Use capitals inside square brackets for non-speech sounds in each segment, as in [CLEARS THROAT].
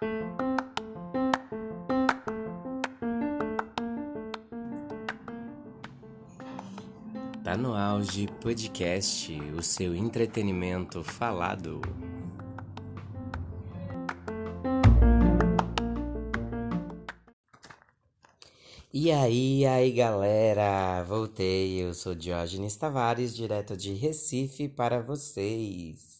Tá no auge podcast, o seu entretenimento falado. E aí, aí galera, voltei. Eu sou Diógenes Tavares, direto de Recife para vocês.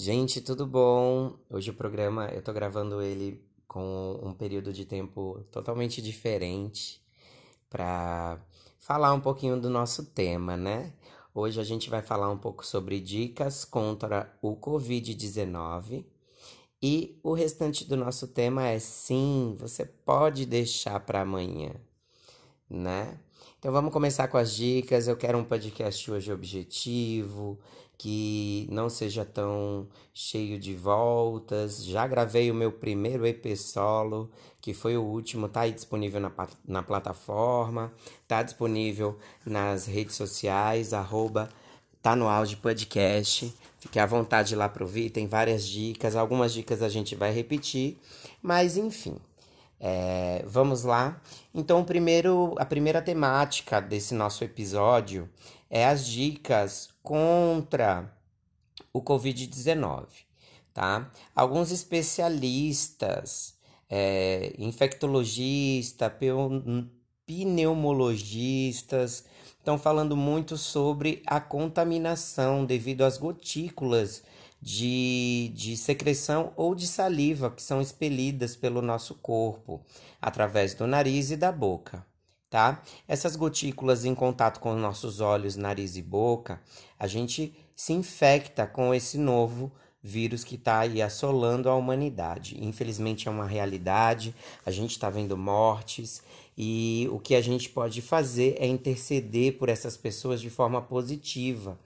Gente, tudo bom? Hoje o programa eu tô gravando ele com um período de tempo totalmente diferente para falar um pouquinho do nosso tema, né? Hoje a gente vai falar um pouco sobre dicas contra o Covid-19 e o restante do nosso tema é sim, você pode deixar para amanhã, né? Então vamos começar com as dicas. Eu quero um podcast hoje objetivo, que não seja tão cheio de voltas. Já gravei o meu primeiro EP solo, que foi o último, tá aí disponível na, na plataforma, tá disponível nas redes sociais, arroba tá no áudio podcast. Fique à vontade lá para ouvir, tem várias dicas, algumas dicas a gente vai repetir, mas enfim. É, vamos lá. Então, primeiro, a primeira temática desse nosso episódio é as dicas contra o Covid-19, tá? Alguns especialistas, é, infectologistas, pneumologistas, estão falando muito sobre a contaminação devido às gotículas de, de secreção ou de saliva que são expelidas pelo nosso corpo através do nariz e da boca. Tá? Essas gotículas em contato com nossos olhos, nariz e boca, a gente se infecta com esse novo vírus que está aí assolando a humanidade. Infelizmente é uma realidade, a gente está vendo mortes e o que a gente pode fazer é interceder por essas pessoas de forma positiva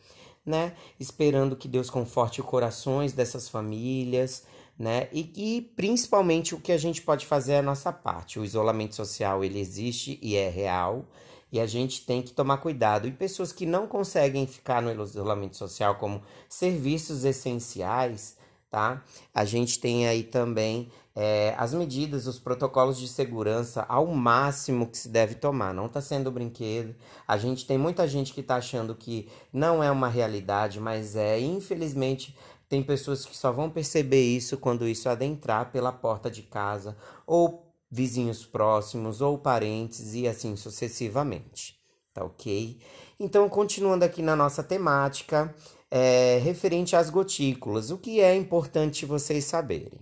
né? Esperando que Deus conforte os corações dessas famílias, né? E, principalmente o que a gente pode fazer é a nossa parte. O isolamento social ele existe e é real. E a gente tem que tomar cuidado. E pessoas que não conseguem ficar no isolamento social, como serviços essenciais, tá? A gente tem aí também é, as medidas, os protocolos de segurança ao máximo que se deve tomar. Não está sendo brinquedo. A gente tem muita gente que está achando que não é uma realidade, mas é. Infelizmente, tem pessoas que só vão perceber isso quando isso adentrar pela porta de casa, ou vizinhos próximos, ou parentes, e assim sucessivamente. Tá ok? Então, continuando aqui na nossa temática, é, referente às gotículas, o que é importante vocês saberem.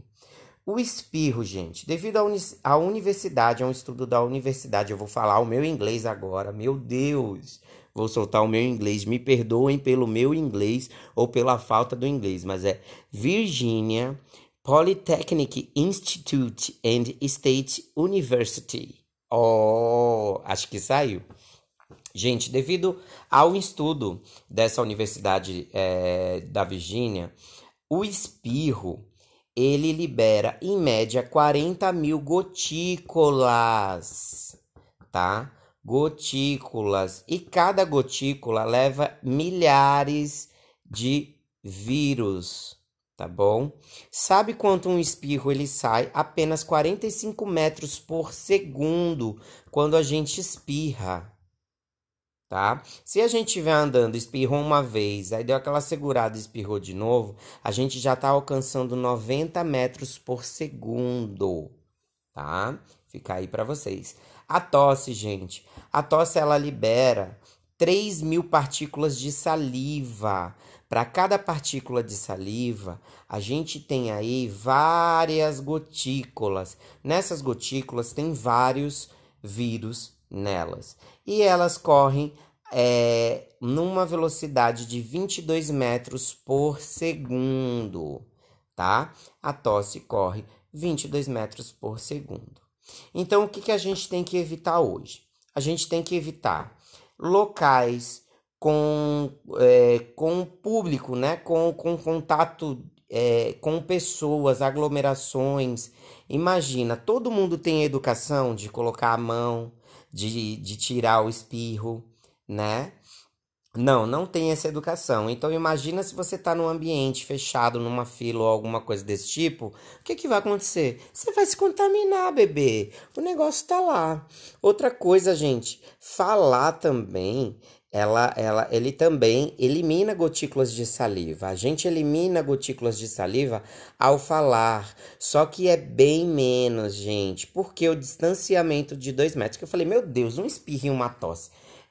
O espirro, gente, devido à, uni à universidade, é um estudo da universidade, eu vou falar o meu inglês agora, meu Deus, vou soltar o meu inglês, me perdoem pelo meu inglês ou pela falta do inglês, mas é Virginia Polytechnic Institute and State University. Oh, acho que saiu. Gente, devido ao estudo dessa universidade é, da Virgínia, o espirro ele libera em média 40 mil gotículas, tá? Gotículas. E cada gotícula leva milhares de vírus, tá bom? Sabe quanto um espirro ele sai? Apenas 45 metros por segundo quando a gente espirra tá? Se a gente estiver andando, espirrou uma vez, aí deu aquela segurada e espirrou de novo, a gente já está alcançando 90 metros por segundo, tá? Fica aí para vocês. A tosse, gente, a tosse ela libera 3 mil partículas de saliva. Para cada partícula de saliva, a gente tem aí várias gotículas. Nessas gotículas tem vários vírus nelas. E elas correm é, numa velocidade de 22 metros por segundo, tá? A tosse corre 22 metros por segundo. Então, o que, que a gente tem que evitar hoje? A gente tem que evitar locais com, é, com público, né? com, com contato é, com pessoas, aglomerações. Imagina, todo mundo tem educação de colocar a mão, de, de tirar o espirro, né? Não, não tem essa educação. Então imagina se você está num ambiente fechado, numa fila ou alguma coisa desse tipo, o que que vai acontecer? Você vai se contaminar, bebê. O negócio tá lá. Outra coisa, gente, falar também, ela, ela, ele também elimina gotículas de saliva. A gente elimina gotículas de saliva ao falar, só que é bem menos, gente, porque o distanciamento de dois metros, que eu falei, meu Deus, um espirro e uma tosse.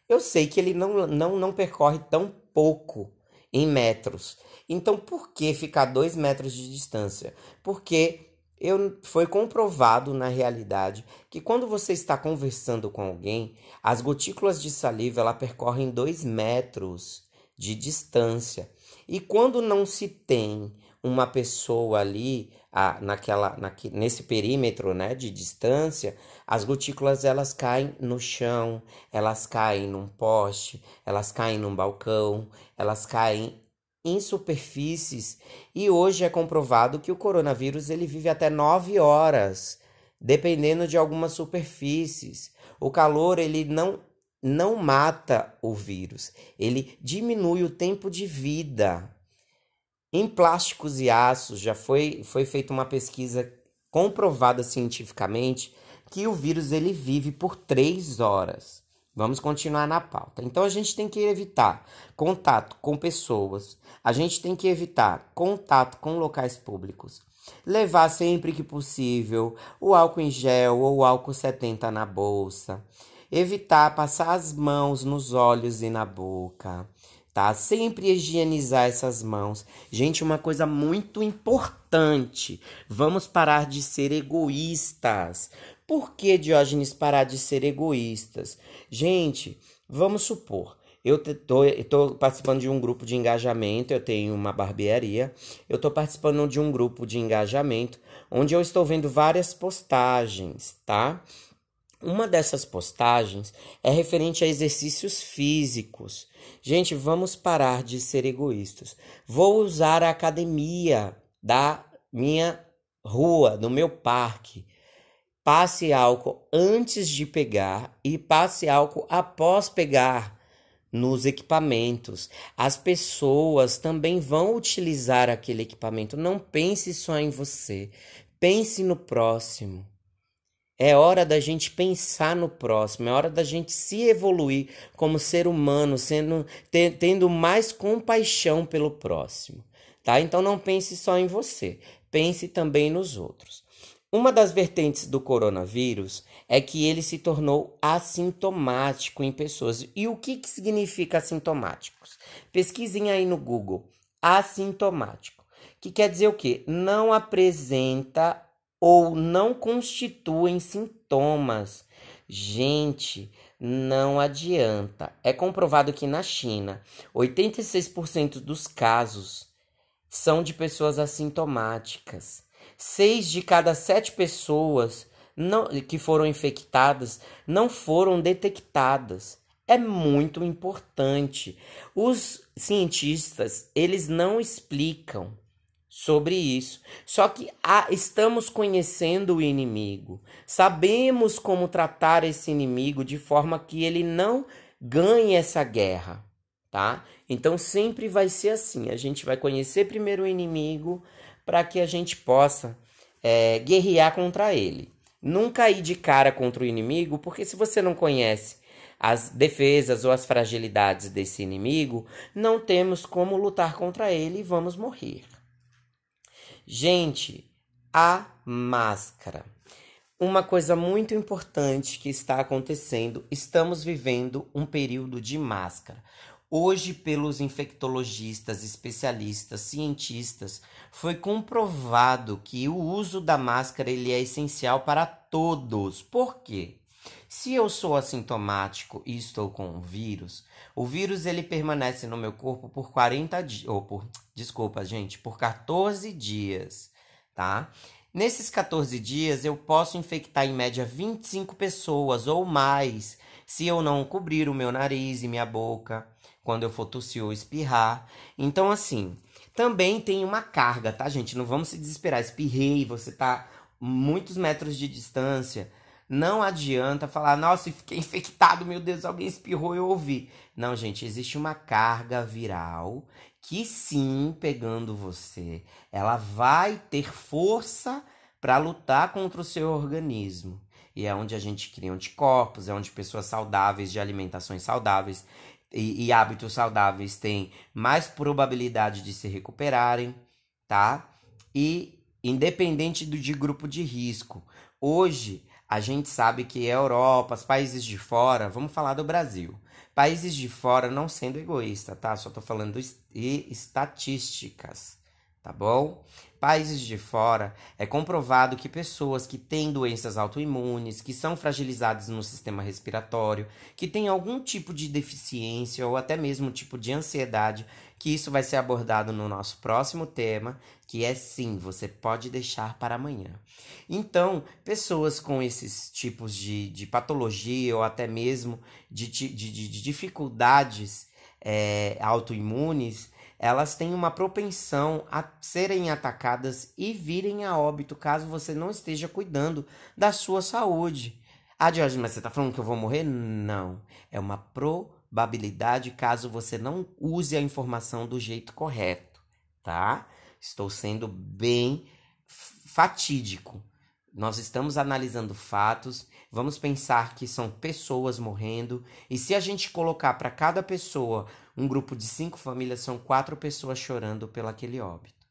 Eu sei que ele não, não, não percorre tão pouco em metros. Então, por que ficar dois metros de distância? Porque eu, foi comprovado na realidade que quando você está conversando com alguém, as gotículas de saliva ela percorrem dois metros de distância. E quando não se tem uma pessoa ali a, naquela, naque, nesse perímetro né, de distância, as gotículas elas caem no chão, elas caem num poste, elas caem num balcão, elas caem em superfícies e hoje é comprovado que o coronavírus ele vive até 9 horas, dependendo de algumas superfícies. O calor ele não não mata o vírus, ele diminui o tempo de vida. Em plásticos e aços já foi, foi feita uma pesquisa comprovada cientificamente que o vírus ele vive por três horas. Vamos continuar na pauta. Então a gente tem que evitar contato com pessoas, a gente tem que evitar contato com locais públicos, levar sempre que possível o álcool em gel ou o álcool 70 na bolsa, evitar passar as mãos nos olhos e na boca, tá? Sempre higienizar essas mãos. Gente, uma coisa muito importante. Vamos parar de ser egoístas. Por que, Diógenes, parar de ser egoístas? Gente, vamos supor, eu estou participando de um grupo de engajamento, eu tenho uma barbearia, eu estou participando de um grupo de engajamento onde eu estou vendo várias postagens, tá? Uma dessas postagens é referente a exercícios físicos. Gente, vamos parar de ser egoístas. Vou usar a academia da minha rua, do meu parque. Passe álcool antes de pegar e passe álcool após pegar nos equipamentos. As pessoas também vão utilizar aquele equipamento. Não pense só em você. Pense no próximo. É hora da gente pensar no próximo, é hora da gente se evoluir como ser humano, sendo tendo mais compaixão pelo próximo, tá? Então não pense só em você, pense também nos outros. Uma das vertentes do coronavírus é que ele se tornou assintomático em pessoas. E o que, que significa assintomáticos? Pesquisem aí no Google. Assintomático. Que quer dizer o quê? Não apresenta ou não constituem sintomas. Gente, não adianta. É comprovado que na China, 86% dos casos são de pessoas assintomáticas. Seis de cada sete pessoas não, que foram infectadas não foram detectadas. É muito importante. Os cientistas, eles não explicam sobre isso. Só que ah, estamos conhecendo o inimigo, sabemos como tratar esse inimigo de forma que ele não ganhe essa guerra, tá? Então sempre vai ser assim: a gente vai conhecer primeiro o inimigo para que a gente possa é, guerrear contra ele. Nunca ir de cara contra o inimigo, porque se você não conhece as defesas ou as fragilidades desse inimigo, não temos como lutar contra ele e vamos morrer. Gente, a máscara. Uma coisa muito importante que está acontecendo, estamos vivendo um período de máscara. Hoje, pelos infectologistas, especialistas, cientistas, foi comprovado que o uso da máscara ele é essencial para todos. Por quê? Se eu sou assintomático e estou com um vírus, o vírus ele permanece no meu corpo por 40 dias, ou por, desculpa, gente, por 14 dias, tá? Nesses 14 dias eu posso infectar em média 25 pessoas ou mais, se eu não cobrir o meu nariz e minha boca quando eu for tossir ou espirrar. Então assim, também tem uma carga, tá, gente? Não vamos se desesperar. Espirrei, você tá muitos metros de distância Não adianta falar, nossa, fiquei infectado, meu Deus, alguém espirrou eu ouvi. Não, gente, existe uma carga viral que sim, pegando você, ela vai ter força para lutar contra o seu organismo. E é onde a gente cria anticorpos, é onde pessoas saudáveis, de alimentações saudáveis e, e hábitos saudáveis têm mais probabilidade de se recuperarem, tá? E independente do de grupo de risco. Hoje, a gente sabe que Europa, os países de fora, vamos falar do Brasil. Países de fora, não sendo egoísta, tá? Só tô falando de estatísticas, tá bom? Países de fora, é comprovado que pessoas que têm doenças autoimunes, que são fragilizadas no sistema respiratório, que têm algum tipo de deficiência ou até mesmo tipo de ansiedade, que isso vai ser abordado no nosso próximo tema, que é sim, você pode deixar para amanhã. Então, pessoas com esses tipos de, de patologia ou até mesmo de, de, de, de dificuldades é, autoimunes, elas têm uma propensão a serem atacadas e virem a óbito caso você não esteja cuidando da sua saúde. Ah, Jorge, mas você está falando que eu vou morrer? Não. É uma probabilidade caso você não use a informação do jeito correto, tá? Estou sendo bem fatídico. Nós estamos analisando fatos, vamos pensar que são pessoas morrendo, e se a gente colocar para cada pessoa um grupo de cinco famílias, são quatro pessoas chorando pelo aquele óbito.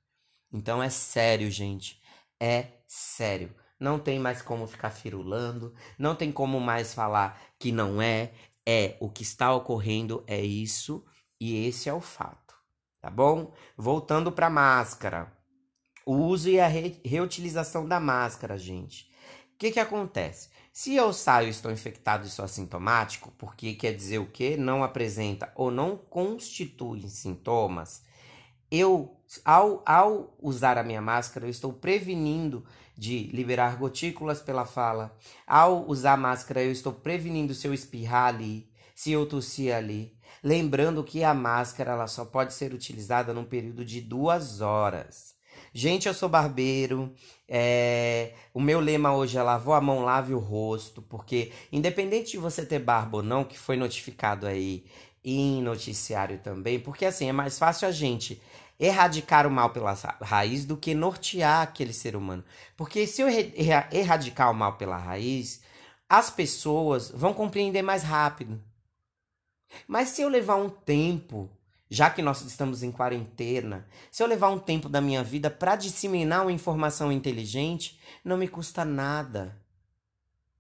Então é sério, gente. É sério. Não tem mais como ficar firulando, não tem como mais falar que não é. É o que está ocorrendo, é isso, e esse é o fato. Tá bom? Voltando para máscara. O uso e a re reutilização da máscara, gente. O que, que acontece? Se eu saio estou infectado e sou assintomático, porque quer dizer o que? Não apresenta ou não constitui sintomas, eu, ao, ao usar a minha máscara, eu estou prevenindo de liberar gotículas pela fala. Ao usar a máscara, eu estou prevenindo se eu espirrar ali, se eu tossir ali. Lembrando que a máscara ela só pode ser utilizada num período de duas horas. Gente, eu sou barbeiro. É... O meu lema hoje é lavou a mão, lave o rosto, porque independente de você ter barba ou não, que foi notificado aí em noticiário também, porque assim é mais fácil a gente erradicar o mal pela raiz do que nortear aquele ser humano. Porque se eu erradicar o mal pela raiz, as pessoas vão compreender mais rápido. Mas se eu levar um tempo já que nós estamos em quarentena, se eu levar um tempo da minha vida para disseminar uma informação inteligente, não me custa nada.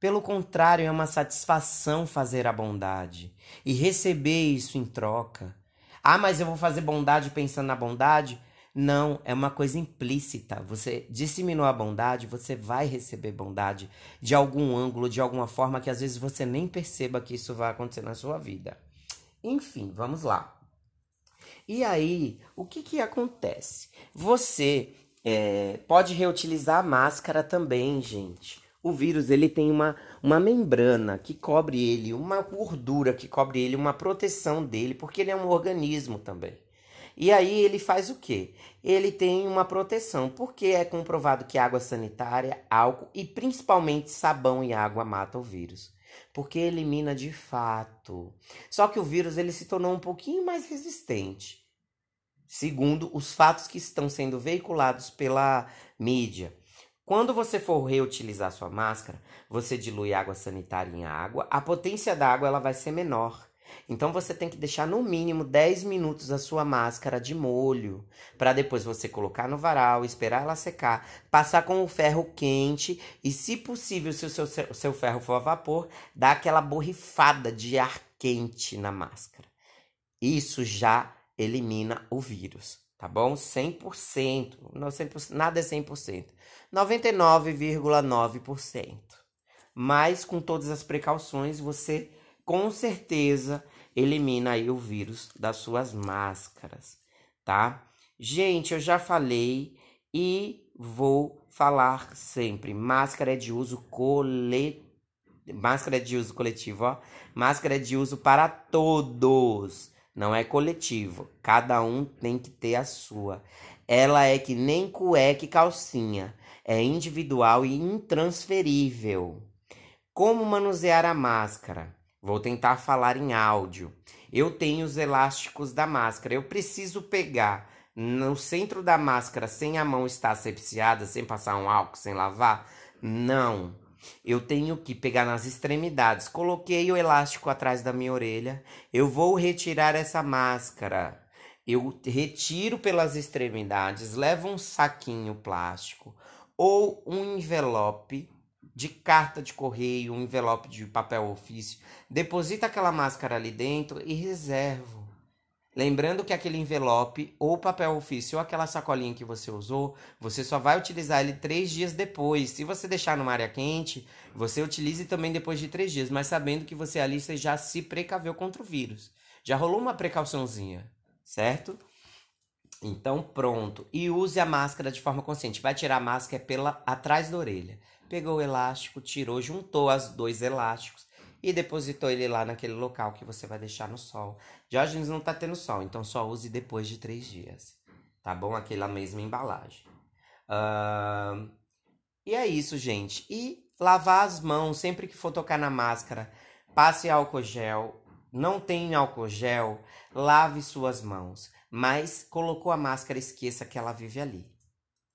Pelo contrário, é uma satisfação fazer a bondade e receber isso em troca. Ah, mas eu vou fazer bondade pensando na bondade? Não, é uma coisa implícita. Você disseminou a bondade, você vai receber bondade de algum ângulo, de alguma forma que às vezes você nem perceba que isso vai acontecer na sua vida. Enfim, vamos lá. E aí, o que, que acontece? Você é, pode reutilizar a máscara também, gente. O vírus ele tem uma, uma membrana que cobre ele, uma gordura que cobre ele, uma proteção dele, porque ele é um organismo também. E aí ele faz o quê? Ele tem uma proteção, porque é comprovado que água sanitária, álcool e principalmente sabão e água matam o vírus. Porque elimina de fato. Só que o vírus ele se tornou um pouquinho mais resistente segundo os fatos que estão sendo veiculados pela mídia. Quando você for reutilizar sua máscara, você dilui água sanitária em água, a potência da água ela vai ser menor. Então você tem que deixar no mínimo 10 minutos a sua máscara de molho, para depois você colocar no varal, esperar ela secar, passar com o ferro quente e, se possível, se o seu, seu ferro for a vapor, dar aquela borrifada de ar quente na máscara. Isso já elimina o vírus, tá bom? 100%, não 100%, nada é 100%. 99,9%. Mas com todas as precauções, você com certeza elimina aí o vírus das suas máscaras, tá? Gente, eu já falei e vou falar sempre. Máscara é de uso coletivo. Máscara é de uso coletivo, ó. Máscara é de uso para todos não é coletivo. Cada um tem que ter a sua. Ela é que nem cueca e calcinha. É individual e intransferível. Como manusear a máscara? Vou tentar falar em áudio. Eu tenho os elásticos da máscara. Eu preciso pegar no centro da máscara sem a mão estar asepsiada, sem passar um álcool, sem lavar? Não. Eu tenho que pegar nas extremidades. Coloquei o elástico atrás da minha orelha. Eu vou retirar essa máscara. Eu retiro pelas extremidades, levo um saquinho plástico ou um envelope de carta de correio, um envelope de papel ofício, deposita aquela máscara ali dentro e reservo. Lembrando que aquele envelope ou papel ofício ou aquela sacolinha que você usou, você só vai utilizar ele três dias depois. Se você deixar numa área quente, você utilize também depois de três dias, mas sabendo que você ali você já se precaveu contra o vírus. Já rolou uma precauçãozinha, certo? Então pronto. E use a máscara de forma consciente. Vai tirar a máscara pela atrás da orelha. Pegou o elástico, tirou, juntou os dois elásticos e depositou ele lá naquele local que você vai deixar no sol. Diógenes não tá tendo sol, então só use depois de três dias. Tá bom? Aquela mesma embalagem. Uh... E é isso, gente. E lavar as mãos sempre que for tocar na máscara. Passe álcool gel. Não tem álcool gel, lave suas mãos. Mas colocou a máscara, esqueça que ela vive ali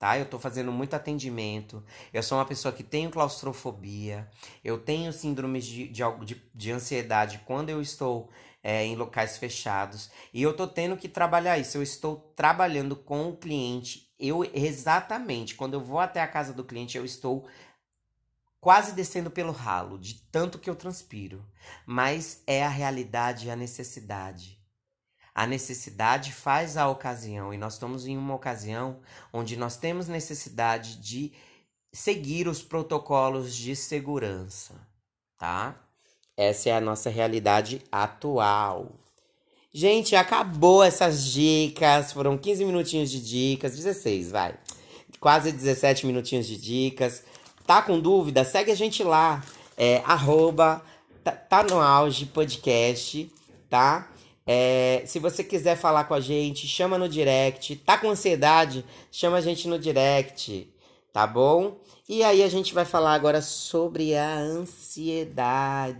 tá? Eu tô fazendo muito atendimento. Eu sou uma pessoa que tenho claustrofobia. Eu tenho síndromes de, de, de, de ansiedade quando eu estou é, em locais fechados. E eu tô tendo que trabalhar isso. Eu estou trabalhando com o cliente. Eu exatamente, quando eu vou até a casa do cliente, eu estou quase descendo pelo ralo, de tanto que eu transpiro. Mas é a realidade e a necessidade. A necessidade faz a ocasião, e nós estamos em uma ocasião onde nós temos necessidade de seguir os protocolos de segurança, tá? Essa é a nossa realidade atual. Gente, acabou essas dicas. Foram 15 minutinhos de dicas, 16, vai. Quase 17 minutinhos de dicas. Tá com dúvida? Segue a gente lá. É arroba tá, tá no auge podcast, tá? É, se você quiser falar com a gente, chama no direct. Tá com ansiedade? Chama a gente no direct, tá bom? E aí a gente vai falar agora sobre a ansiedade.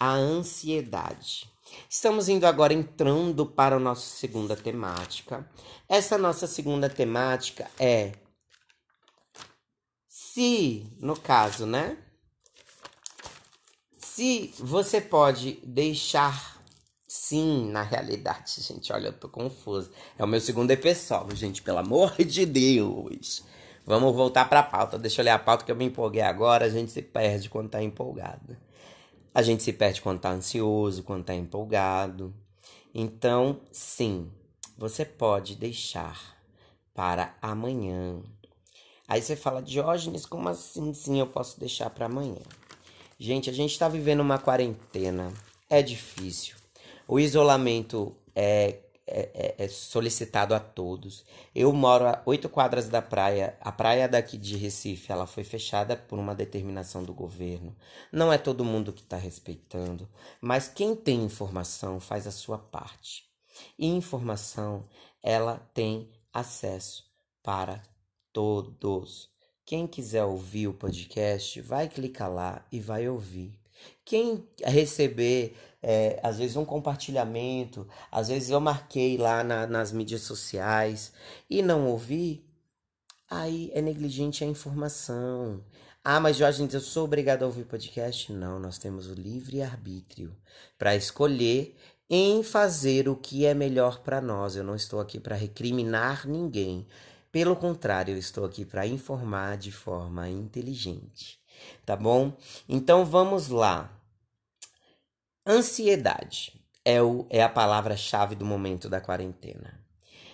A ansiedade. Estamos indo agora entrando para a nossa segunda temática. Essa nossa segunda temática é se, no caso, né? Se você pode deixar Sim, na realidade, gente, olha, eu tô confuso. É o meu segundo EP solo, gente, pelo amor [LAUGHS] de Deus. Vamos voltar pra pauta. Deixa eu ler a pauta que eu me empolguei agora. A gente se perde quando tá empolgado. A gente se perde quando tá ansioso, quando tá empolgado. Então, sim, você pode deixar para amanhã. Aí você fala, Diógenes, como assim sim eu posso deixar para amanhã? Gente, a gente tá vivendo uma quarentena. É difícil. O isolamento é, é, é, é, solicitado a todos. Eu moro a oito quadras da praia. A praia daqui de Recife ela foi fechada por uma determinação do governo. Não é todo mundo que está respeitando, mas quem tem informação faz a sua parte. E informação ela tem acesso para todos. Quem quiser ouvir o podcast, vai clicar lá e vai ouvir. Quem receber, é, às vezes, um compartilhamento, às vezes eu marquei lá na, nas mídias sociais e não ouvi, aí é negligente a informação. Ah, mas Jorge, eu sou obrigado a ouvir podcast? Não, nós temos o livre arbítrio para escolher em fazer o que é melhor para nós. Eu não estou aqui para recriminar ninguém. Pelo contrário, eu estou aqui para informar de forma inteligente tá bom? Então vamos lá. Ansiedade é, o, é a palavra-chave do momento da quarentena.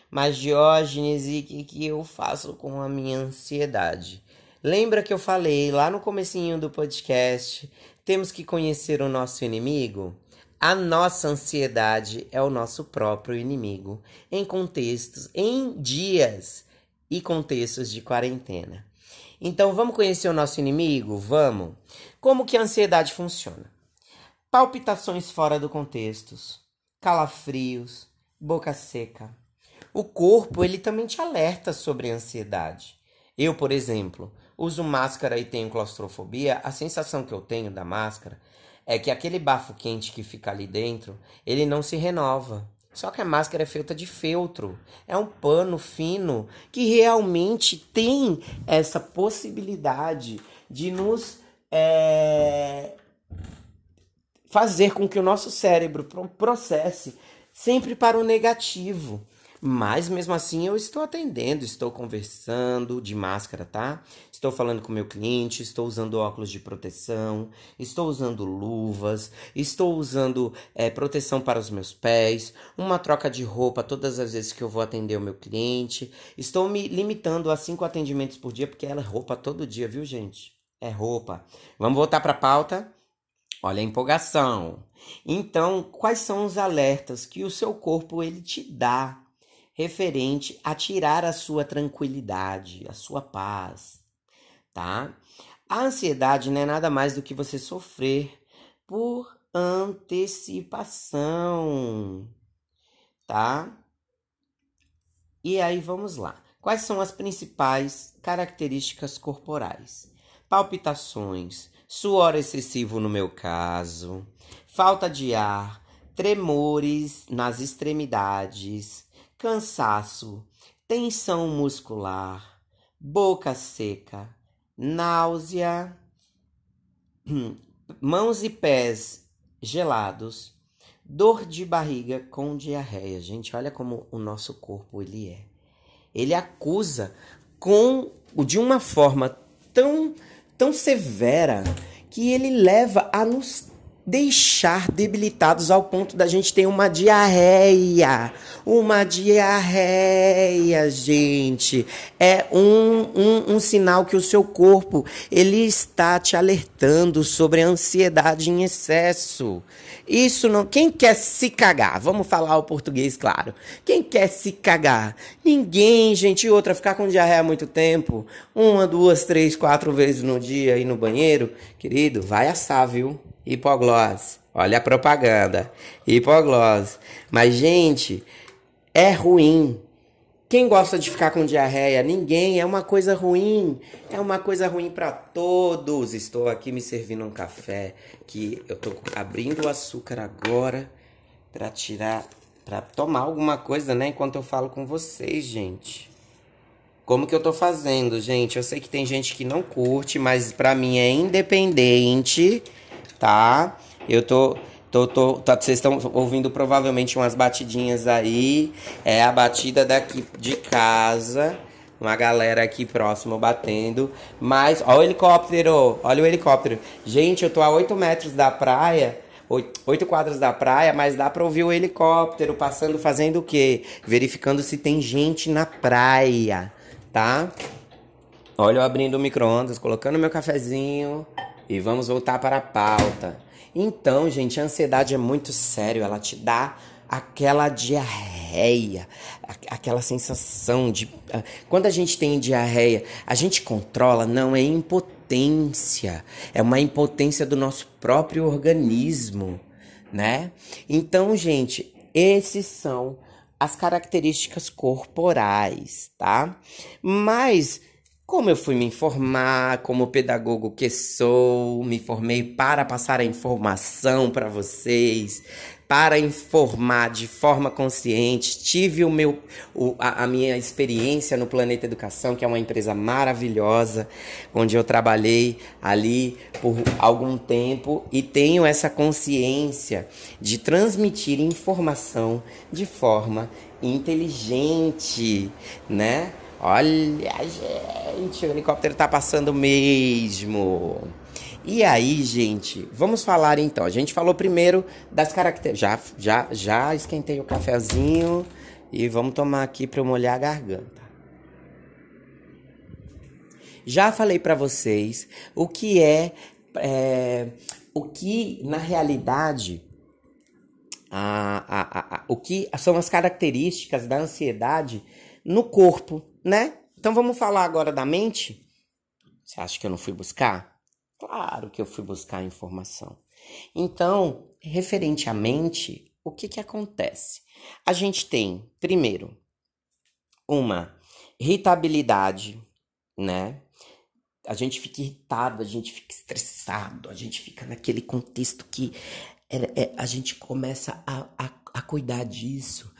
Mas Diógenes, e o que, que eu faço com a minha ansiedade? Lembra que eu falei lá no comecinho do podcast, temos que conhecer o nosso inimigo? A nossa ansiedade é o nosso próprio inimigo em contextos, em dias e contextos de quarentena. Então vamos conhecer o nosso inimigo? Vamos. Como que a ansiedade funciona? Palpitações fora do contexto, calafrios, boca seca. O corpo, ele também te alerta sobre a ansiedade. Eu, por exemplo, uso máscara e tenho claustrofobia, a sensação que eu tenho da máscara é que aquele bafo quente que fica ali dentro, ele não se renova. Só que a máscara é feita de feltro. É um pano fino que realmente tem essa possibilidade de nos é, fazer com que o nosso cérebro processe sempre para o negativo. Mas mesmo assim eu estou atendendo, estou conversando de máscara, tá? Estou falando com meu cliente, estou usando óculos de proteção, estou usando luvas, estou usando é, proteção para os meus pés, uma troca de roupa todas as vezes que eu vou atender o meu cliente. Estou me limitando a cinco atendimentos por dia, porque ela é roupa todo dia, viu, gente? É roupa. Vamos voltar para a pauta? Olha a empolgação. Então, quais são os alertas que o seu corpo ele te dá referente a tirar a sua tranquilidade, a sua paz, tá? A ansiedade não é nada mais do que você sofrer por antecipação, tá? E aí vamos lá. Quais são as principais características corporais? Palpitações, suor excessivo no meu caso, falta de ar, tremores nas extremidades, cansaço, tensão muscular, boca seca, náusea, [CLEARS THROAT] mãos e pés gelados, dor de barriga com diarreia. Gente, olha como o nosso corpo ele é. Ele acusa com de uma forma tão tão severa que ele leva a nos deixar debilitados ao ponto da gente ter uma diarreia. Uma diarreia, gente. É um, um, um sinal que o seu corpo ele está te alertando sobre a ansiedade em excesso. Isso não. Quem quer se cagar? Vamos falar o português, claro. Quem quer se cagar? Ninguém, gente. E outra, ficar com diarreia há muito tempo. Uma, duas, três, quatro vezes no dia ir no banheiro. Querido, vai assar, viu? Hipoglose. Olha a propaganda. Hipoglose. Mas, gente, é ruim. Quem gosta de ficar com diarreia? Ninguém. É uma coisa ruim. É uma coisa ruim para todos. Estou aqui me servindo um café que eu tô abrindo o açúcar agora para tirar, para tomar alguma coisa, né? Enquanto eu falo com vocês, gente. Como que eu tô fazendo, gente? Eu sei que tem gente que não curte, mas para mim é independente tá? Eu tô. Tô, tô, tá, vocês estão ouvindo provavelmente umas batidinhas aí. É a batida daqui de casa. Uma galera aqui próximo batendo. Mas, ó o helicóptero! Olha o helicóptero. Gente, eu tô a 8 metros da praia. 8 quadras da praia, mas dá pra ouvir o helicóptero passando, fazendo o quê? Verificando se tem gente na praia, tá? Olha eu abrindo o micro-ondas, colocando meu cafezinho. E vamos voltar para a pauta. Então, gente, a ansiedade é muito sério, ela te dá aquela diarreia, aquela sensação de. Ah, quando a gente tem diarreia, a gente controla, não é impotência, é uma impotência do nosso próprio organismo, né? Então, gente, esses são as características corporais, tá? Mas como eu fui me informar, como pedagogo que sou, me formei para passar a informação para vocês, para informar de forma consciente. Tive o meu, o, a, a, minha experiência no Planeta Educação, que é uma empresa maravilhosa, onde eu trabalhei ali por algum tempo e tenho essa consciência de transmitir informação de forma inteligente, né? Olha, gente, o helicóptero tá passando mesmo. E aí, gente, vamos falar então. A gente falou primeiro das características. Já, já, já esquentei o cafezinho e vamos tomar aqui para eu molhar a garganta. Já falei para vocês o que é, é, o que na realidade a, a, a, o que são as características da ansiedade no corpo né? Então vamos falar agora da mente? Você acha que eu não fui buscar? Claro que eu fui buscar informação. Então, referente à mente, o que que acontece? A gente tem, primeiro, uma irritabilidade, né? a gente fica irritado, a gente fica estressado, a gente fica naquele contexto que é, é, a gente começa a, a, a cuidar disso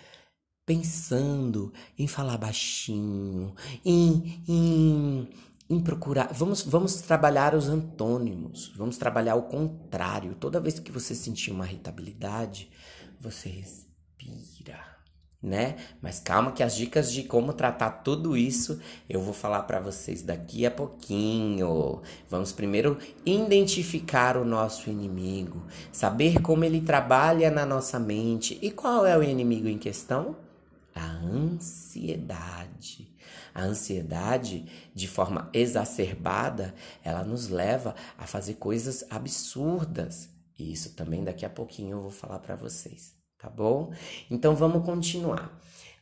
pensando em falar baixinho, em, em, em procurar. Vamos, vamos trabalhar os antônimos, vamos trabalhar o contrário. Toda vez que você sentir uma irritabilidade, você respira né? Mas calma que as dicas de como tratar tudo isso eu vou falar para vocês daqui a pouquinho. Vamos primeiro identificar o nosso inimigo, saber como ele trabalha na nossa mente e qual é o inimigo em questão? A ansiedade. A ansiedade, de forma exacerbada, ela nos leva a fazer coisas absurdas. E isso também daqui a pouquinho eu vou falar para vocês tá bom? Então vamos continuar.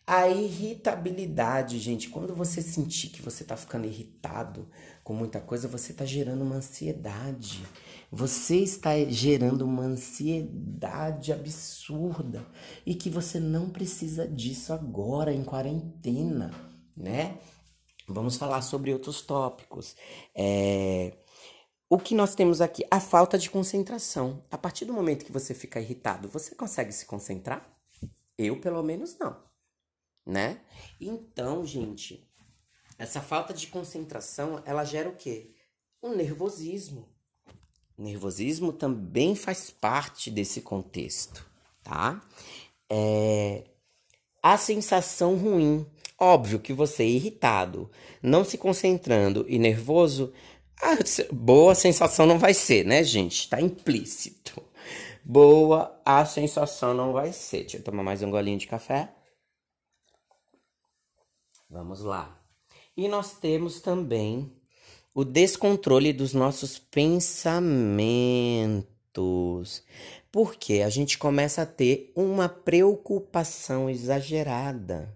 A irritabilidade, gente, quando você sentir que você tá ficando irritado com muita coisa, você tá gerando uma ansiedade. Você está gerando uma ansiedade absurda e que você não precisa disso agora em quarentena, né? Vamos falar sobre outros tópicos. É o que nós temos aqui? A falta de concentração. A partir do momento que você fica irritado, você consegue se concentrar? Eu, pelo menos, não. Né? Então, gente, essa falta de concentração, ela gera o quê? Um nervosismo. Nervosismo também faz parte desse contexto, tá? É... A sensação ruim. Óbvio que você é irritado, não se concentrando e nervoso, boa sensação não vai ser, né, gente? Tá implícito. Boa a sensação não vai ser. Deixa eu tomar mais um golinho de café. Vamos lá. E nós temos também o descontrole dos nossos pensamentos. Porque a gente começa a ter uma preocupação exagerada.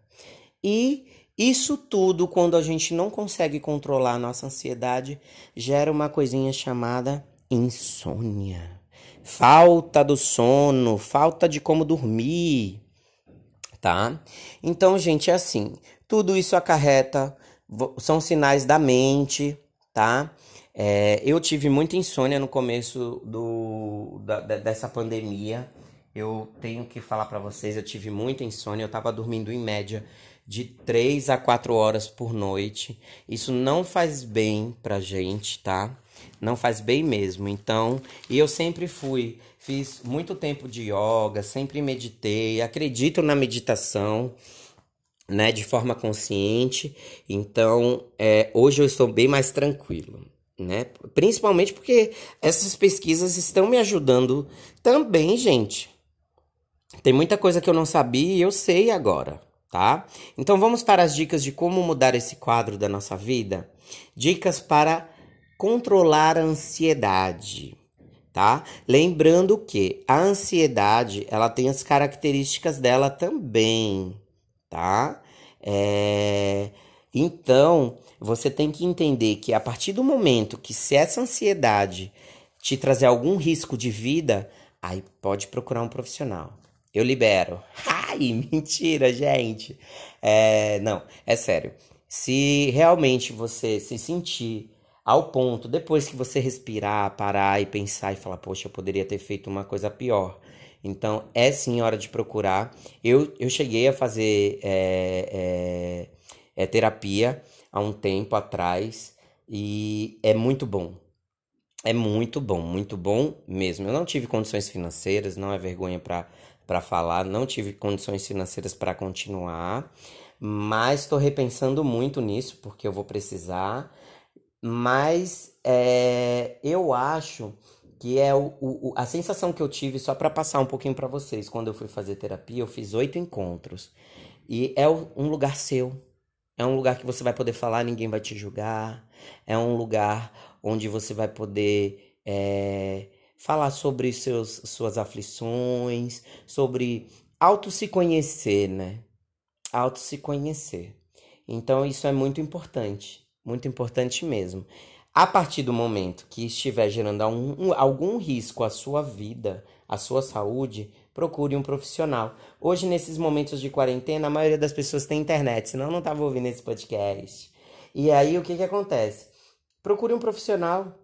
E isso tudo, quando a gente não consegue controlar a nossa ansiedade, gera uma coisinha chamada insônia. Falta do sono, falta de como dormir, tá? Então, gente, é assim, tudo isso acarreta, são sinais da mente, tá? É, eu tive muita insônia no começo do, da, dessa pandemia. Eu tenho que falar para vocês, eu tive muita insônia, eu tava dormindo em média de 3 a 4 horas por noite. Isso não faz bem pra gente, tá? Não faz bem mesmo. Então, e eu sempre fui, fiz muito tempo de yoga, sempre meditei, acredito na meditação, né, de forma consciente. Então, é, hoje eu estou bem mais tranquilo. Né? Principalmente porque essas pesquisas estão me ajudando também, gente. Tem muita coisa que eu não sabia e eu sei agora tá? Então vamos para as dicas de como mudar esse quadro da nossa vida. Dicas para controlar a ansiedade, tá? Lembrando que a ansiedade, ela tem as características dela também, tá? É... Então, você tem que entender que a partir do momento que se essa ansiedade te trazer algum risco de vida, aí pode procurar um profissional. Eu libero. [LAUGHS] Ai, mentira, gente. É, não, é sério. Se realmente você se sentir ao ponto, depois que você respirar, parar e pensar e falar, poxa, eu poderia ter feito uma coisa pior. Então, é sim hora de procurar. Eu, eu cheguei a fazer é, é, é, terapia há um tempo atrás e é muito bom. É muito bom, muito bom mesmo. Eu não tive condições financeiras, não é vergonha para falar, não tive condições financeiras para continuar, mas estou repensando muito nisso porque eu vou precisar. Mas é, eu acho que é o, o, a sensação que eu tive, só para passar um pouquinho para vocês, quando eu fui fazer terapia, eu fiz oito encontros. E é um lugar seu. É um lugar que você vai poder falar, ninguém vai te julgar. É um lugar onde você vai poder é, falar sobre seus, suas aflições, sobre auto se conhecer, né? Auto se conhecer. Então isso é muito importante, muito importante mesmo. A partir do momento que estiver gerando um, um, algum risco à sua vida, à sua saúde, procure um profissional. Hoje, nesses momentos de quarentena, a maioria das pessoas tem internet, senão não estava ouvindo esse podcast. E aí, o que, que acontece? procure um profissional.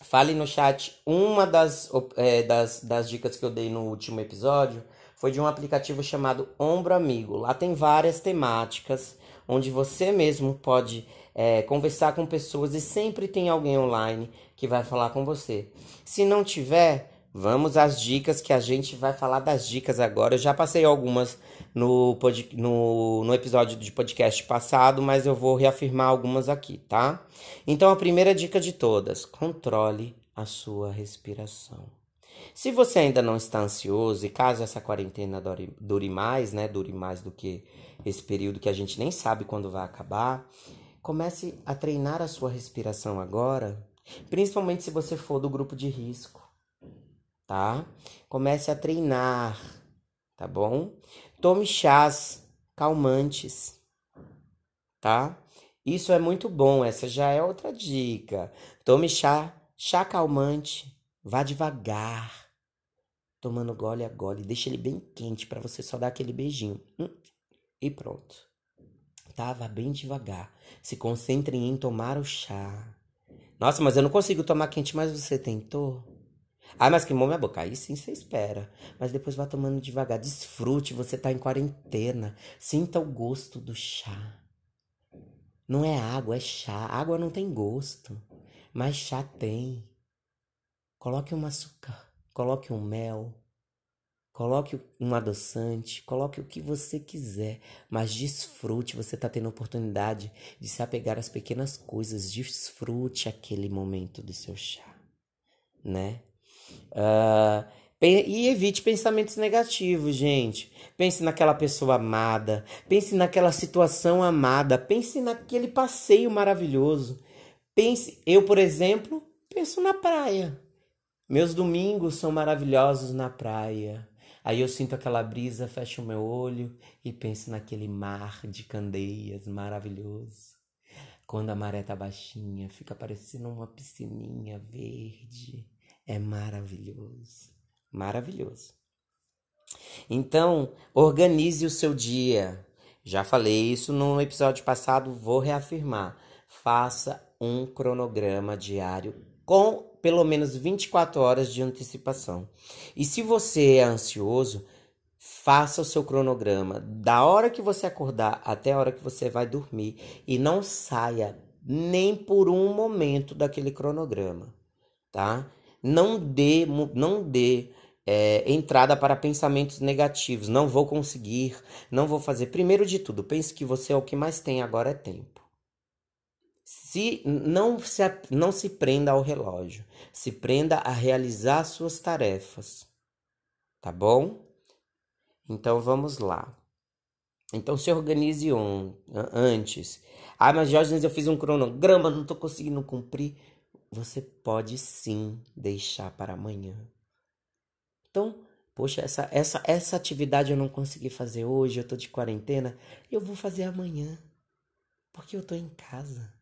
Fale no chat. Uma das, é, das, das dicas que eu dei no último episódio foi de um aplicativo chamado Ombro Amigo. Lá tem várias temáticas onde você mesmo pode é, conversar com pessoas e sempre tem alguém online que vai falar com você. Se não tiver, vamos às dicas que a gente vai falar das dicas agora. Eu já passei algumas no, no, no episódio de podcast passado, mas eu vou reafirmar algumas aqui, tá? Então, a primeira dica de todas: controle a sua respiração. Se você ainda não está ansioso e caso essa quarentena dure, dure mais, né, dure mais do que esse período que a gente nem sabe quando vai acabar, comece a treinar a sua respiração agora, principalmente se você for do grupo de risco, tá? Comece a treinar, tá bom? Tome chás calmantes, tá? Isso é muito bom, essa já é outra dica. Tome chá, chá calmante, vá devagar, tomando gole a gole, deixa ele bem quente para você só dar aquele beijinho. Hum, e pronto. Vá bem devagar. Se concentre em tomar o chá. Nossa, mas eu não consigo tomar quente, mas você tentou? Ah, mas queimou minha boca. Aí sim você espera. Mas depois vá tomando devagar. Desfrute, você tá em quarentena. Sinta o gosto do chá. Não é água, é chá. Água não tem gosto. Mas chá tem. Coloque um açúcar, coloque um mel, coloque um adoçante, coloque o que você quiser, mas desfrute. Você está tendo a oportunidade de se apegar às pequenas coisas. Desfrute aquele momento do seu chá, né? Uh, e evite pensamentos negativos, gente. Pense naquela pessoa amada, pense naquela situação amada, pense naquele passeio maravilhoso. Pense, eu, por exemplo, penso na praia. Meus domingos são maravilhosos na praia. Aí eu sinto aquela brisa, fecho o meu olho e penso naquele mar de candeias maravilhoso. Quando a maré tá baixinha, fica parecendo uma piscininha verde. É maravilhoso. Maravilhoso. Então, organize o seu dia. Já falei isso no episódio passado, vou reafirmar. Faça um cronograma diário com pelo menos 24 horas de antecipação. E se você é ansioso, faça o seu cronograma da hora que você acordar até a hora que você vai dormir e não saia nem por um momento daquele cronograma, tá? Não dê, não dê é, entrada para pensamentos negativos. Não vou conseguir, não vou fazer. Primeiro de tudo, pense que você é o que mais tem agora é tempo. Se não se, não se prenda ao relógio, se prenda a realizar suas tarefas. Tá bom? Então vamos lá. Então se organize on, antes. Ah, mas Jorge, eu fiz um cronograma, não estou conseguindo cumprir você pode sim deixar para amanhã. Então, poxa, essa, essa, essa atividade eu não consegui fazer hoje, eu estou de quarentena, eu vou fazer amanhã. Porque eu estou em casa.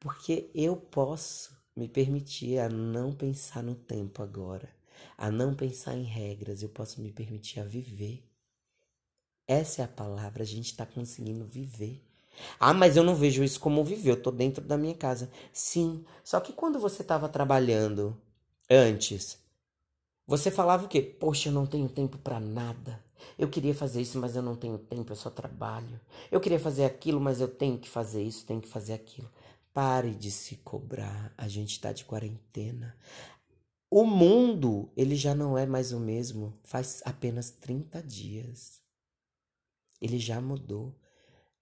Porque eu posso me permitir a não pensar no tempo agora, a não pensar em regras, eu posso me permitir a viver. Essa é a palavra, a gente está conseguindo viver. Ah, mas eu não vejo isso como viver, eu tô dentro da minha casa. Sim, só que quando você estava trabalhando antes, você falava o quê? Poxa, eu não tenho tempo para nada. Eu queria fazer isso, mas eu não tenho tempo, eu só trabalho. Eu queria fazer aquilo, mas eu tenho que fazer isso, tenho que fazer aquilo. Pare de se cobrar. A gente está de quarentena. O mundo, ele já não é mais o mesmo. Faz apenas 30 dias. Ele já mudou.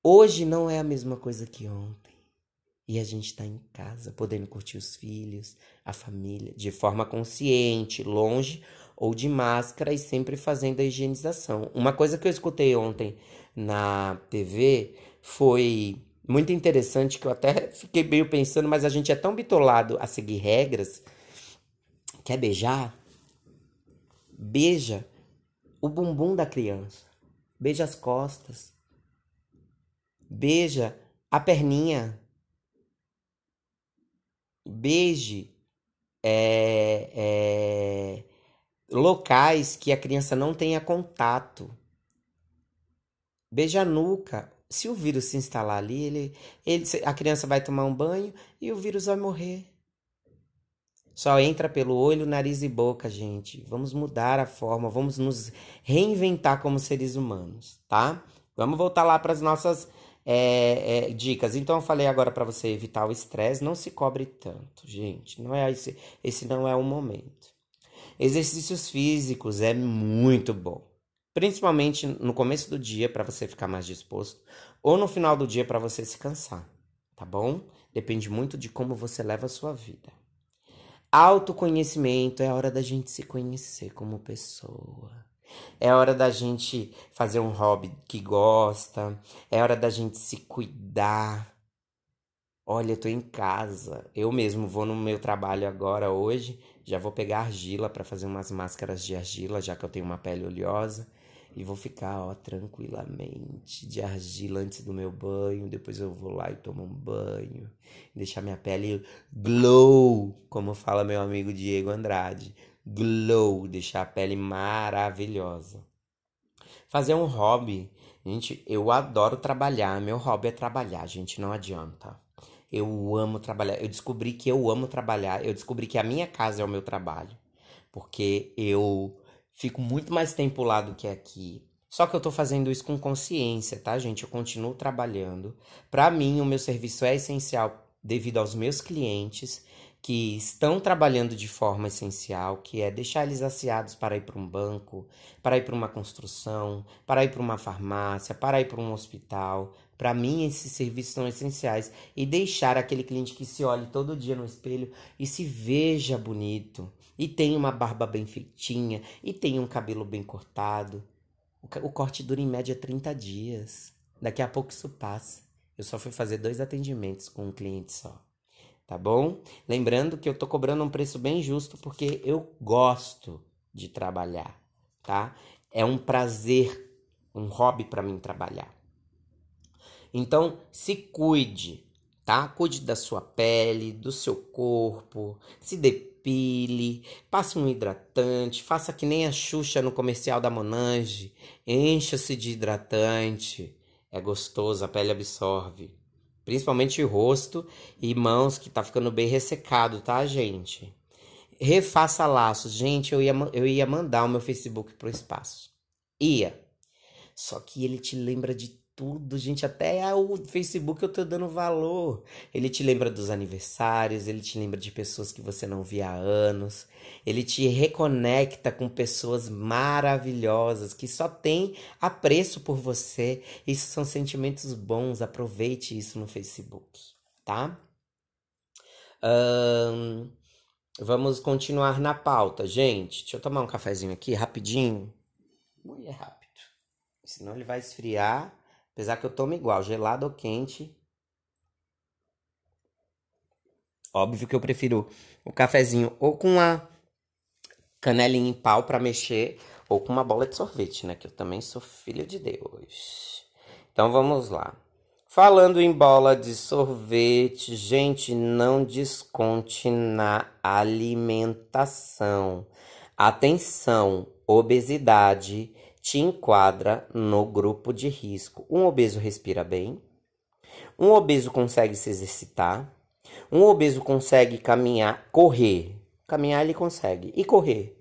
Hoje não é a mesma coisa que ontem. E a gente está em casa, podendo curtir os filhos, a família, de forma consciente, longe ou de máscara e sempre fazendo a higienização. Uma coisa que eu escutei ontem na TV foi muito interessante, que eu até fiquei meio pensando, mas a gente é tão bitolado a seguir regras. Quer beijar? Beija o bumbum da criança. Beija as costas Beija a perninha. Beije é, é, locais que a criança não tenha contato. Beija a nuca. Se o vírus se instalar ali, ele, ele, a criança vai tomar um banho e o vírus vai morrer. Só entra pelo olho, nariz e boca, gente. Vamos mudar a forma, vamos nos reinventar como seres humanos, tá? Vamos voltar lá para as nossas é, é, dicas. Então, eu falei agora para você evitar o estresse. Não se cobre tanto, gente. Não é esse, esse não é o momento. Exercícios físicos é muito bom. Principalmente no começo do dia para você ficar mais disposto ou no final do dia para você se cansar, tá bom? Depende muito de como você leva a sua vida. Autoconhecimento é hora da gente se conhecer como pessoa. É hora da gente fazer um hobby que gosta. É hora da gente se cuidar. Olha, eu tô em casa. Eu mesmo vou no meu trabalho agora hoje. Já vou pegar argila para fazer umas máscaras de argila, já que eu tenho uma pele oleosa. E vou ficar, ó, tranquilamente de argila antes do meu banho. Depois eu vou lá e tomo um banho. Deixar minha pele glow, como fala meu amigo Diego Andrade. Glow, deixar a pele maravilhosa. Fazer um hobby. Gente, eu adoro trabalhar. Meu hobby é trabalhar, gente, não adianta. Eu amo trabalhar. Eu descobri que eu amo trabalhar. Eu descobri que a minha casa é o meu trabalho. Porque eu Fico muito mais tempo lá do que aqui. Só que eu tô fazendo isso com consciência, tá, gente? Eu continuo trabalhando. Para mim, o meu serviço é essencial devido aos meus clientes que estão trabalhando de forma essencial, que é deixar eles aciados para ir para um banco, para ir para uma construção, para ir para uma farmácia, para ir para um hospital. Para mim, esses serviços são essenciais. E deixar aquele cliente que se olhe todo dia no espelho e se veja bonito e tem uma barba bem feitinha, e tem um cabelo bem cortado. O, corte dura em média 30 dias. Daqui a pouco isso passa. Eu só fui fazer dois atendimentos com um cliente só. Tá bom? Lembrando que eu tô cobrando um preço bem justo porque eu gosto de trabalhar, tá? É um prazer, um hobby para mim trabalhar. Então, se cuide, tá? Cuide da sua pele, do seu corpo, se depile, passe um hidratante, faça que nem a Xuxa no comercial da Monange, encha-se de hidratante. É gostoso, a pele absorve. Principalmente o rosto e mãos que tá ficando bem ressecado, tá, gente? Refaça laços. Gente, eu ia, eu ia mandar o meu Facebook pro espaço. Ia. Só que ele te lembra de tudo, gente. Até o Facebook eu tô dando valor. Ele te lembra dos aniversários, ele te lembra de pessoas que você não via há anos. Ele te reconecta com pessoas maravilhosas que só têm apreço por você. Isso são sentimentos bons. Aproveite isso no Facebook, tá? Vamos continuar na pauta, gente. Deixa eu tomar um cafezinho aqui rapidinho. Muito rápido. Senão ele vai esfriar Apesar que eu tomo igual, gelado ou quente. Óbvio que eu prefiro o cafezinho ou com a canelinha em pau para mexer, ou com uma bola de sorvete, né? Que eu também sou filho de Deus. Então vamos lá. Falando em bola de sorvete, gente, não desconte na alimentação. Atenção, obesidade te enquadra no grupo de risco. Um obeso respira bem, um obeso consegue se exercitar, um obeso consegue caminhar, correr. Caminhar ele consegue e correr.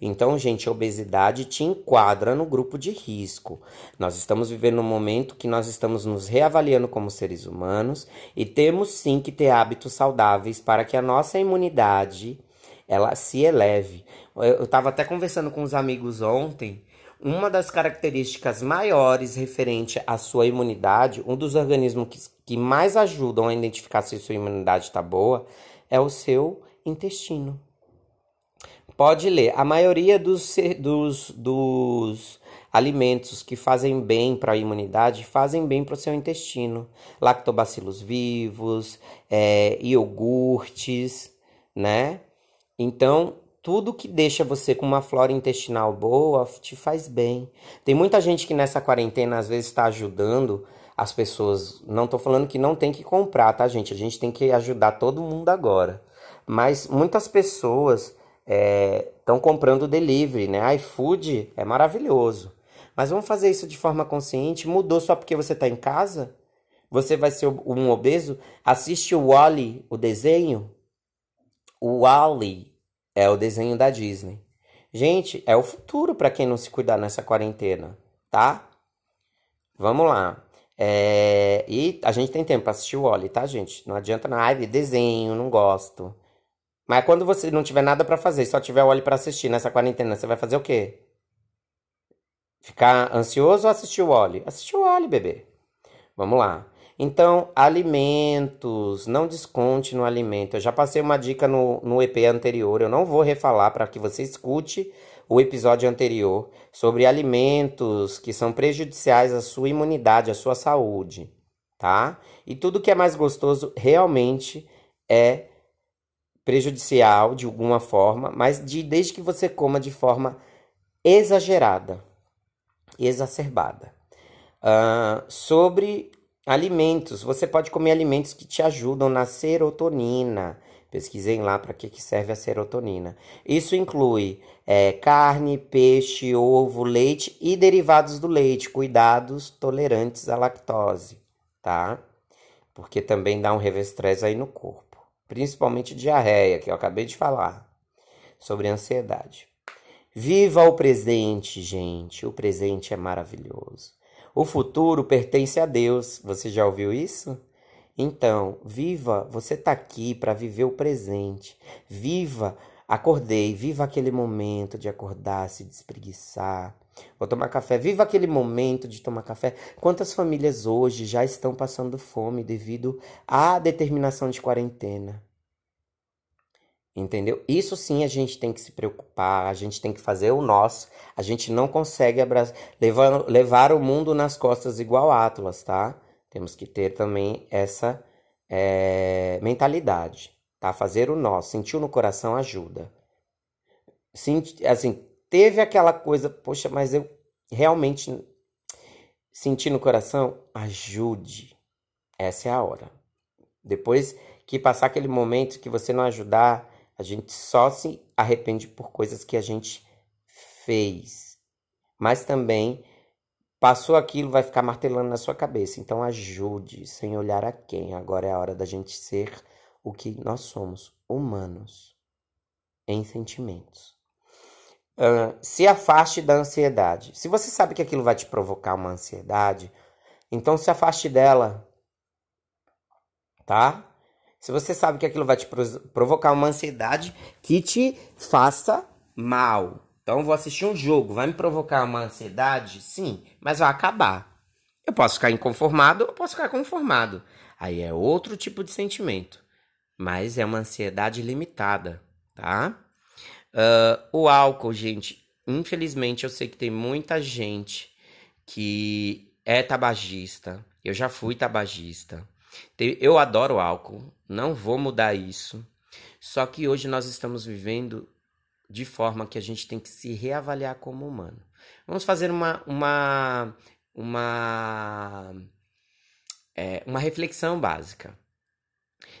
Então, gente, a obesidade te enquadra no grupo de risco. Nós estamos vivendo um momento que nós estamos nos reavaliando como seres humanos e temos sim que ter hábitos saudáveis para que a nossa imunidade ela se eleve. Eu estava até conversando com os amigos ontem uma das características maiores referente à sua imunidade, um dos organismos que, que mais ajudam a identificar se sua imunidade está boa, é o seu intestino. Pode ler, a maioria dos, dos, dos alimentos que fazem bem para a imunidade fazem bem para o seu intestino. Lactobacilos vivos, é, iogurtes, né? Então, tudo que deixa você com uma flora intestinal boa te faz bem. Tem muita gente que nessa quarentena às vezes está ajudando as pessoas. Não estou falando que não tem que comprar, tá, gente? A gente tem que ajudar todo mundo agora. Mas muitas pessoas estão é, comprando delivery, né? iFood é maravilhoso. Mas vamos fazer isso de forma consciente. Mudou só porque você está em casa? Você vai ser um obeso? Assiste o Wally, o desenho. O Wally é o desenho da Disney. Gente, é o futuro para quem não se cuidar nessa quarentena, tá? Vamos lá. É... E a gente tem tempo para assistir o Wally, tá, gente? Não adianta nada. Ai, desenho, não gosto. Mas quando você não tiver nada para fazer, só tiver o Wally para assistir nessa quarentena, você vai fazer o quê? Ficar ansioso ou assistir o Wally? Assistir o Wally, bebê. Vamos lá. Então, alimentos, não desconte no alimento. Eu já passei uma dica no, no EP anterior, eu não vou refalar para que você escute o episódio anterior sobre alimentos que são prejudiciais à sua imunidade, à sua saúde, tá? E tudo que é mais gostoso realmente é prejudicial de alguma forma, mas de, desde que você coma de forma exagerada, exacerbada. Uh, sobre Alimentos. Você pode comer alimentos que te ajudam na serotonina. Pesquisei lá para que, que serve a serotonina. Isso inclui é, carne, peixe, ovo, leite e derivados do leite. Cuidados tolerantes à lactose, tá? Porque também dá um revestrez aí no corpo. Principalmente diarreia, que eu acabei de falar. Sobre ansiedade. Viva o presente, gente. O presente é maravilhoso. O futuro pertence a Deus. Você já ouviu isso? Então, viva, você está aqui para viver o presente. Viva, acordei, viva aquele momento de acordar, se despreguiçar. Vou tomar café. Viva aquele momento de tomar café. Quantas famílias hoje já estão passando fome devido à determinação de quarentena? Entendeu? Isso sim a gente tem que se preocupar, a gente tem que fazer o nosso. A gente não consegue levar, levar o mundo nas costas igual Atlas, tá? Temos que ter também essa é, mentalidade, tá? Fazer o nosso. Sentiu no coração ajuda. Senti, assim, teve aquela coisa, poxa, mas eu realmente senti no coração, ajude. Essa é a hora. Depois que passar aquele momento que você não ajudar, a gente só se arrepende por coisas que a gente fez. Mas também passou aquilo, vai ficar martelando na sua cabeça. Então ajude, sem olhar a quem. Agora é a hora da gente ser o que nós somos, humanos, em sentimentos. Uh, se afaste da ansiedade. Se você sabe que aquilo vai te provocar uma ansiedade, então se afaste dela, tá? Se você sabe que aquilo vai te provocar uma ansiedade que te faça mal. Então, vou assistir um jogo, vai me provocar uma ansiedade? Sim, mas vai acabar. Eu posso ficar inconformado ou posso ficar conformado. Aí é outro tipo de sentimento. Mas é uma ansiedade limitada, tá? Uh, o álcool, gente. Infelizmente, eu sei que tem muita gente que é tabagista. Eu já fui tabagista. Eu adoro álcool, não vou mudar isso. Só que hoje nós estamos vivendo de forma que a gente tem que se reavaliar como humano. Vamos fazer uma uma uma é, uma reflexão básica.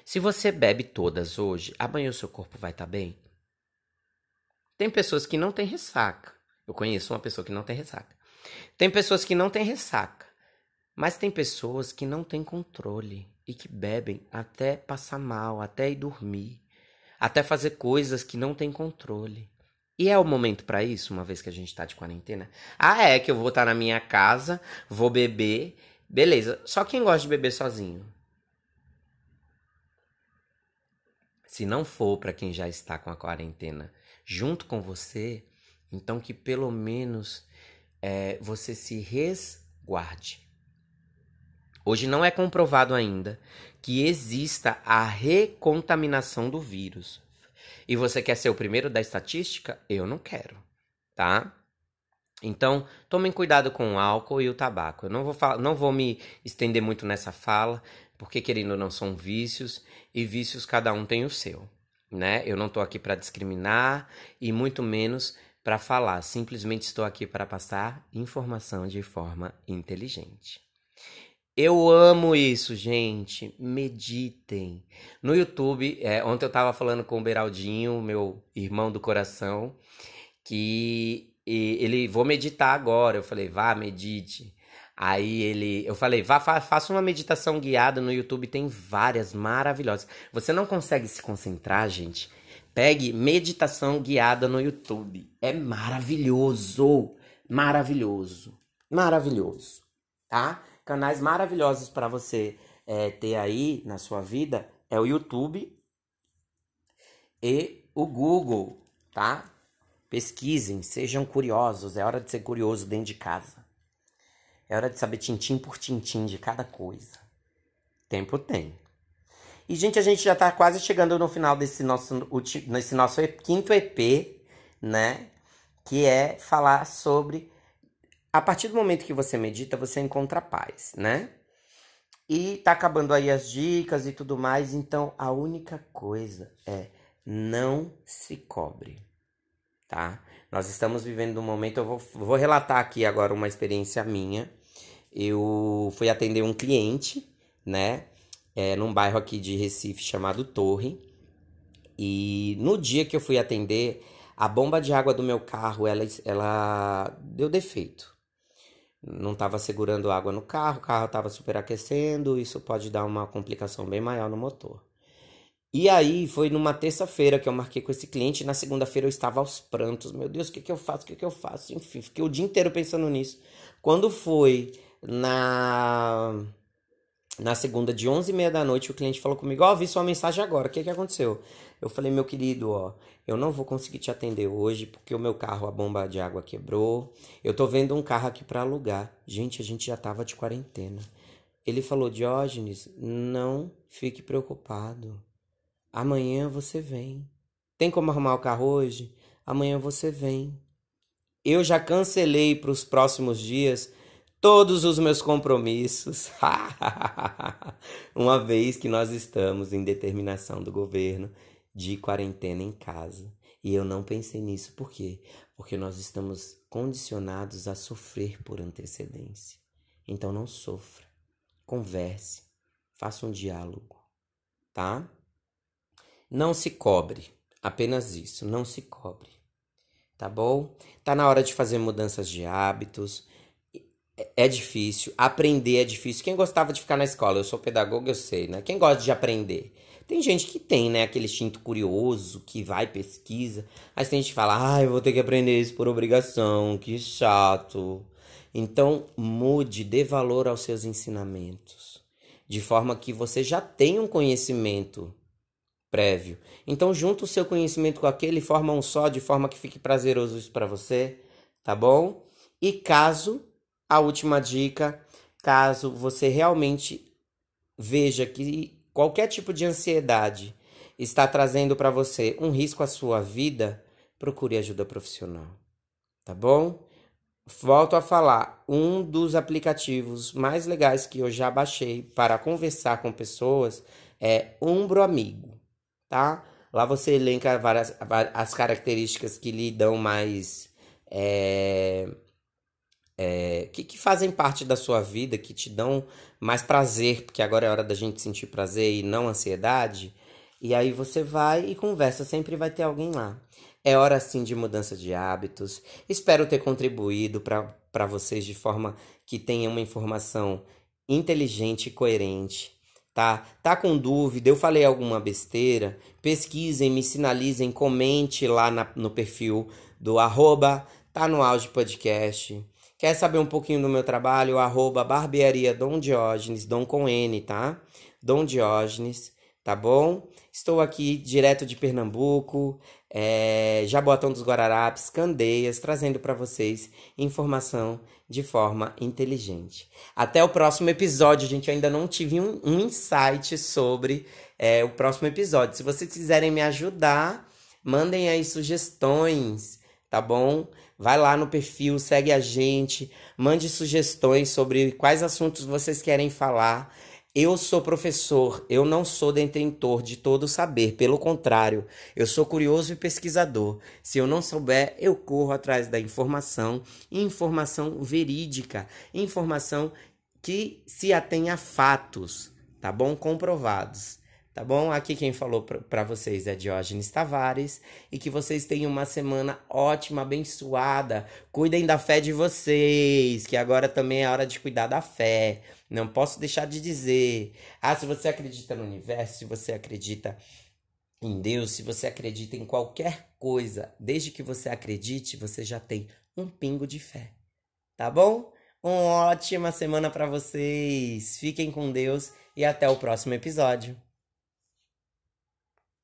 Se você bebe todas hoje, amanhã o seu corpo vai estar tá bem? Tem pessoas que não têm ressaca. Eu conheço uma pessoa que não tem ressaca. Tem pessoas que não têm ressaca. Mas tem pessoas que não têm controle e que bebem até passar mal, até ir dormir, até fazer coisas que não têm controle. E é o momento para isso, uma vez que a gente tá de quarentena? Ah, é que eu vou estar tá na minha casa, vou beber, beleza. Só quem gosta de beber sozinho? Se não for para quem já está com a quarentena junto com você, então que pelo menos é, você se resguarde. Hoje não é comprovado ainda que exista a recontaminação do vírus. E você quer ser o primeiro da estatística? Eu não quero, tá? Então, tomem cuidado com o álcool e o tabaco. Eu não vou, não vou me estender muito nessa fala, porque querendo ou não são vícios, e vícios cada um tem o seu, né? Eu não estou aqui para discriminar e muito menos para falar. Simplesmente estou aqui para passar informação de forma inteligente. Eu amo isso, gente. Meditem. No YouTube, é, ontem eu tava falando com o Beraldinho, meu irmão do coração, que ele, vou meditar agora. Eu falei, vá, medite. Aí ele, eu falei, vá, fa, faça uma meditação guiada no YouTube, tem várias maravilhosas. Você não consegue se concentrar, gente? Pegue meditação guiada no YouTube. É maravilhoso, maravilhoso, maravilhoso, tá? Canais maravilhosos para você é, ter aí na sua vida é o YouTube e o Google, tá? Pesquisem, sejam curiosos. É hora de ser curioso dentro de casa. É hora de saber tintim por tintim de cada coisa. Tempo tem. E, gente, a gente já tá quase chegando no final desse nosso, nesse nosso quinto EP, né? Que é falar sobre. A partir do momento que você medita, você encontra paz, né? E tá acabando aí as dicas e tudo mais, então a única coisa é não se cobre, tá? Nós estamos vivendo um momento, eu vou, vou relatar aqui agora uma experiência minha eu fui atender um cliente, né? É, num bairro aqui de Recife chamado Torre. E no dia que eu fui atender, a bomba de água do meu carro, ela, ela deu defeito. Não estava segurando água no carro, o carro estava superaquecendo, isso pode dar uma complicação bem maior no motor. E aí foi numa terça-feira que eu marquei com esse cliente, na segunda-feira eu estava aos prantos. Meu Deus, o que, que eu faço? O que, que eu faço? Enfim, fiquei o dia inteiro pensando nisso. Quando foi na na segunda de 11 e meia da noite, o cliente falou comigo, ó, oh, vi sua mensagem agora, o que que aconteceu? Eu falei, meu querido, ó, eu não vou conseguir te atender hoje porque o meu carro, a bomba de água quebrou. Eu tô vendo um carro aqui para alugar. Gente, a gente já tava de quarentena. Ele falou, Diógenes, não fique preocupado. Amanhã você vem. Tem como arrumar o carro hoje? Amanhã você vem. Eu já cancelei para os próximos dias todos os meus compromissos. [LAUGHS] Uma vez que nós estamos em determinação do governo de quarentena em casa. E eu não pensei nisso, por quê? Porque nós estamos condicionados a sofrer por antecedência. Então não sofra, converse, faça um diálogo, tá? Não se cobre, apenas isso, não se cobre. Tá bom? Tá na hora de fazer mudanças de hábitos, é difícil, aprender é difícil. Quem gostava de ficar na escola? Eu sou pedagogo, eu sei, né? Quem gosta de aprender? Tem gente que tem, né, aquele instinto curioso, que vai, pesquisa. Mas tem gente que fala, ah, eu vou ter que aprender isso por obrigação, que chato. Então, mude, dê valor aos seus ensinamentos. De forma que você já tenha um conhecimento prévio. Então, junta o seu conhecimento com aquele, forma um só, de forma que fique prazeroso isso para você, tá bom? E caso a última dica, caso você realmente veja que qualquer tipo de ansiedade está trazendo para você um risco à sua vida, procure ajuda profissional. Tá bom? Volto a falar, um dos aplicativos mais legais que eu já baixei para conversar com pessoas é Umbro Amigo, tá? Lá você elenca várias as características que lhe dão mais é, é, que, que fazem parte da sua vida, que te dão mais prazer, porque agora é hora da gente sentir prazer e não ansiedade. E aí você vai e conversa, sempre vai ter alguém lá. É hora sim de mudança de hábitos. Espero ter contribuído para vocês de forma que tenha uma informação inteligente e coerente. Tá? Tá com dúvida? Eu falei alguma besteira? Pesquisem, me sinalizem, comente lá na, no perfil do arroba tá no auge podcast. Quer saber um pouquinho do meu trabalho? Arroba barbearia Dom Diógenes, Dom com N, tá? Dom Diógenes, tá bom? Estou aqui direto de Pernambuco, é, Jabotão dos Guararapes, Candeias, trazendo para vocês informação de forma inteligente. Até o próximo episódio, gente ainda não tive um, um insight sobre é, o próximo episódio. Se vocês quiserem me ajudar, mandem aí sugestões, tá bom? Vai lá no perfil, segue a gente, mande sugestões sobre quais assuntos vocês querem falar. Eu sou professor, eu não sou detentor de todo o saber, pelo contrário, eu sou curioso e pesquisador. Se eu não souber, eu corro atrás da informação, informação verídica, informação que se atém a fatos, tá bom? Comprovados tá bom? Aqui quem falou para vocês é Diógenes Tavares e que vocês tenham uma semana ótima, abençoada. Cuidem da fé de vocês, que agora também é hora de cuidar da fé. Não posso deixar de dizer. Ah, se você acredita no universo, se você acredita em Deus, se você acredita em qualquer coisa, desde que você acredite, você já tem um pingo de fé. Tá bom? Uma ótima semana para vocês. Fiquem com Deus e até o próximo episódio.